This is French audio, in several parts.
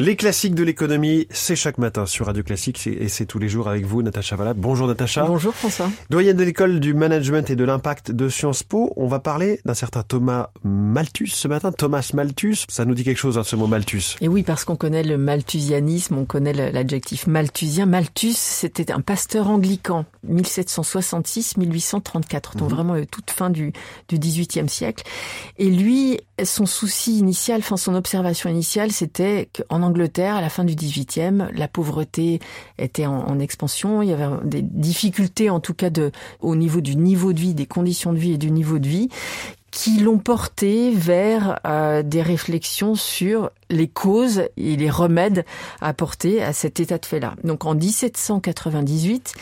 Les classiques de l'économie, c'est chaque matin sur Radio Classique et c'est tous les jours avec vous, Natacha Valla. Bonjour Natacha. Bonjour François. Doyenne de l'école du management et de l'impact de Sciences Po. On va parler d'un certain Thomas Malthus ce matin. Thomas Malthus, ça nous dit quelque chose, hein, ce mot Malthus. Et oui, parce qu'on connaît le malthusianisme, on connaît l'adjectif malthusien. Malthus, c'était un pasteur anglican, 1766-1834, donc mhm. vraiment euh, toute fin du, du 18e siècle. Et lui, son souci initial, enfin son observation initiale, c'était qu'en Angleterre, à la fin du 18e, la pauvreté était en, expansion. Il y avait des difficultés, en tout cas, au niveau du niveau de vie, des conditions de vie et du niveau de vie, qui l'ont porté vers euh, des réflexions sur les causes et les remèdes à apporter à cet état de fait-là. Donc en 1798,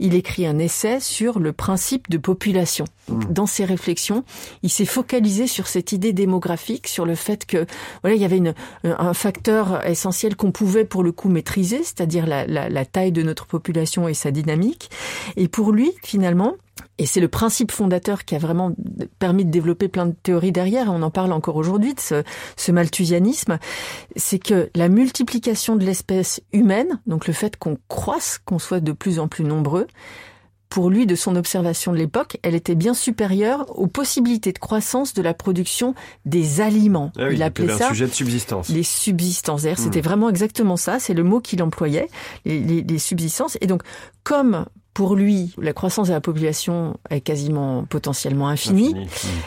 il écrit un essai sur le principe de population. Hmm. Dans ses réflexions, il s'est focalisé sur cette idée démographique, sur le fait que voilà, il y avait une, un facteur essentiel qu'on pouvait pour le coup maîtriser, c'est-à-dire la, la, la taille de notre population et sa dynamique. Et pour lui, finalement, et c'est le principe fondateur qui a vraiment permis de développer plein de théories derrière, on en parle encore aujourd'hui, de ce, ce malthusianisme, c'est que la multiplication de l'espèce humaine, donc le fait qu'on croisse, qu'on soit de plus en plus nombreux, pour lui, de son observation de l'époque, elle était bien supérieure aux possibilités de croissance de la production des aliments. Ah il appelait ça un sujet de subsistance. Les subsistances. C'était hmm. vraiment exactement ça. C'est le mot qu'il employait, les, les, les subsistances. Et donc, comme pour lui, la croissance de la population est quasiment potentiellement infinie. Hmm.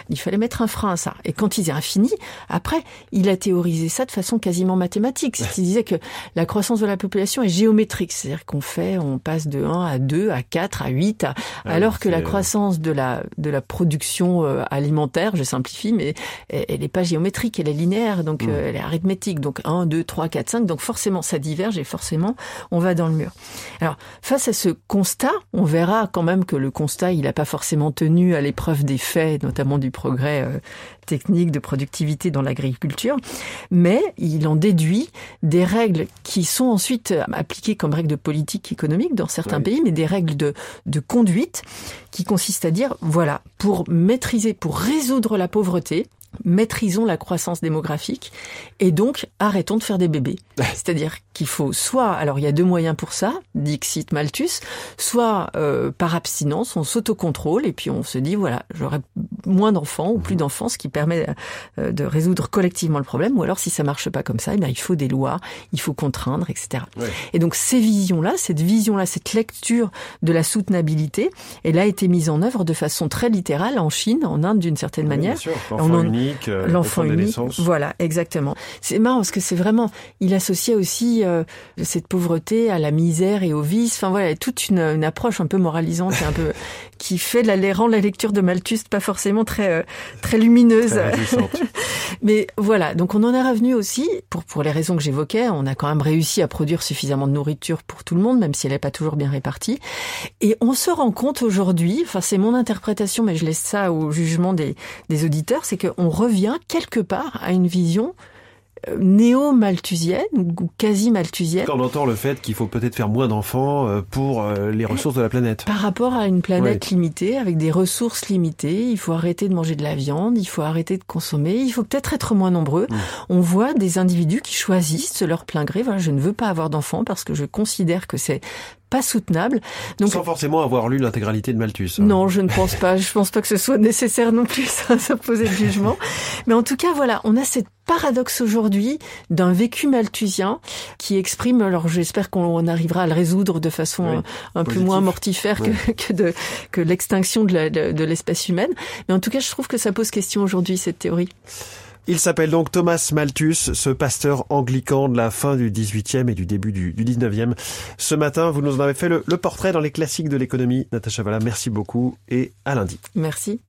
Il fallait mettre un frein à ça. Et quand il dit infini, après, il a théorisé ça de façon quasiment mathématique. Il disait que la croissance de la population est géométrique. C'est-à-dire qu'on fait, on passe de 1 à 2, à 4, à 8, ah alors que la croissance de la, de la production euh, alimentaire, je simplifie, mais elle n'est pas géométrique, elle est linéaire, donc hmm. euh, elle est arithmétique. Donc 1, 2, 3, 4, 5. Donc forcément, ça diverge et forcément, on va dans le mur. Alors, face à ce constat, on verra quand même que le constat, il n'a pas forcément tenu à l'épreuve des faits, notamment du progrès euh, technique de productivité dans l'agriculture, mais il en déduit des règles qui sont ensuite appliquées comme règles de politique économique dans certains pays, mais des règles de, de conduite qui consistent à dire, voilà, pour maîtriser, pour résoudre la pauvreté, maîtrisons la croissance démographique et donc arrêtons de faire des bébés. C'est-à-dire qu'il faut soit, alors il y a deux moyens pour ça, dixit Malthus, soit euh, par abstinence, on s'autocontrôle et puis on se dit voilà, j'aurai moins d'enfants ou plus mhm. d'enfants, ce qui permet euh, de résoudre collectivement le problème. Ou alors si ça marche pas comme ça, eh bien, il faut des lois, il faut contraindre, etc. Et donc ces visions-là, cette vision-là, cette lecture de la soutenabilité, elle a été mise en œuvre de façon très littérale en Chine, en Inde d'une certaine manière. Euh, l'enfant unique. Voilà, exactement. C'est marrant parce que c'est vraiment, il associait aussi euh, cette pauvreté à la misère et au vice. Enfin voilà, toute une, une approche un peu moralisante et un peu qui fait la, rend la lecture de Malthus pas forcément très euh, très lumineuse. Mais voilà, donc on en est revenu aussi pour pour les raisons que j'évoquais. On a quand même réussi à produire suffisamment de nourriture pour tout le monde, même si elle n'est pas toujours bien répartie. Et on se rend compte aujourd'hui, enfin c'est mon interprétation, mais je laisse ça au jugement des des auditeurs, c'est qu'on revient quelque part à une vision néo-malthusienne ou quasi-malthusienne. On entend le fait qu'il faut peut-être faire moins d'enfants euh, pour euh, les ressources de la planète. Par rapport à une planète limitée, avec des ressources limitées, il faut arrêter de manger de la viande, il faut arrêter de consommer, il faut peut-être être moins nombreux. Mmh. On voit des individus qui choisissent leur plein gré, voilà, je ne veux pas avoir d'enfants parce que je considère que c'est pas soutenable. Donc, Sans forcément avoir lu l'intégralité de Malthus. Hein. Non, je ne pense pas. Je pense pas que ce soit nécessaire non plus à s'opposer le jugement. Mais en tout cas, voilà, on a cette paradoxe aujourd'hui d'un vécu malthusien qui exprime, alors j'espère qu'on arrivera à le résoudre de façon un, peu moins mortifère que, que, de, que l'extinction de l'espèce humaine. Mais en tout cas, je trouve que ça pose question aujourd'hui, cette théorie. Il s'appelle donc Thomas Malthus, ce pasteur anglican de la fin du 18e et du début du, 19e. Ce matin, vous nous en avez fait le, le portrait dans les classiques de l'économie. Natacha Valla, merci beaucoup et à lundi. Merci.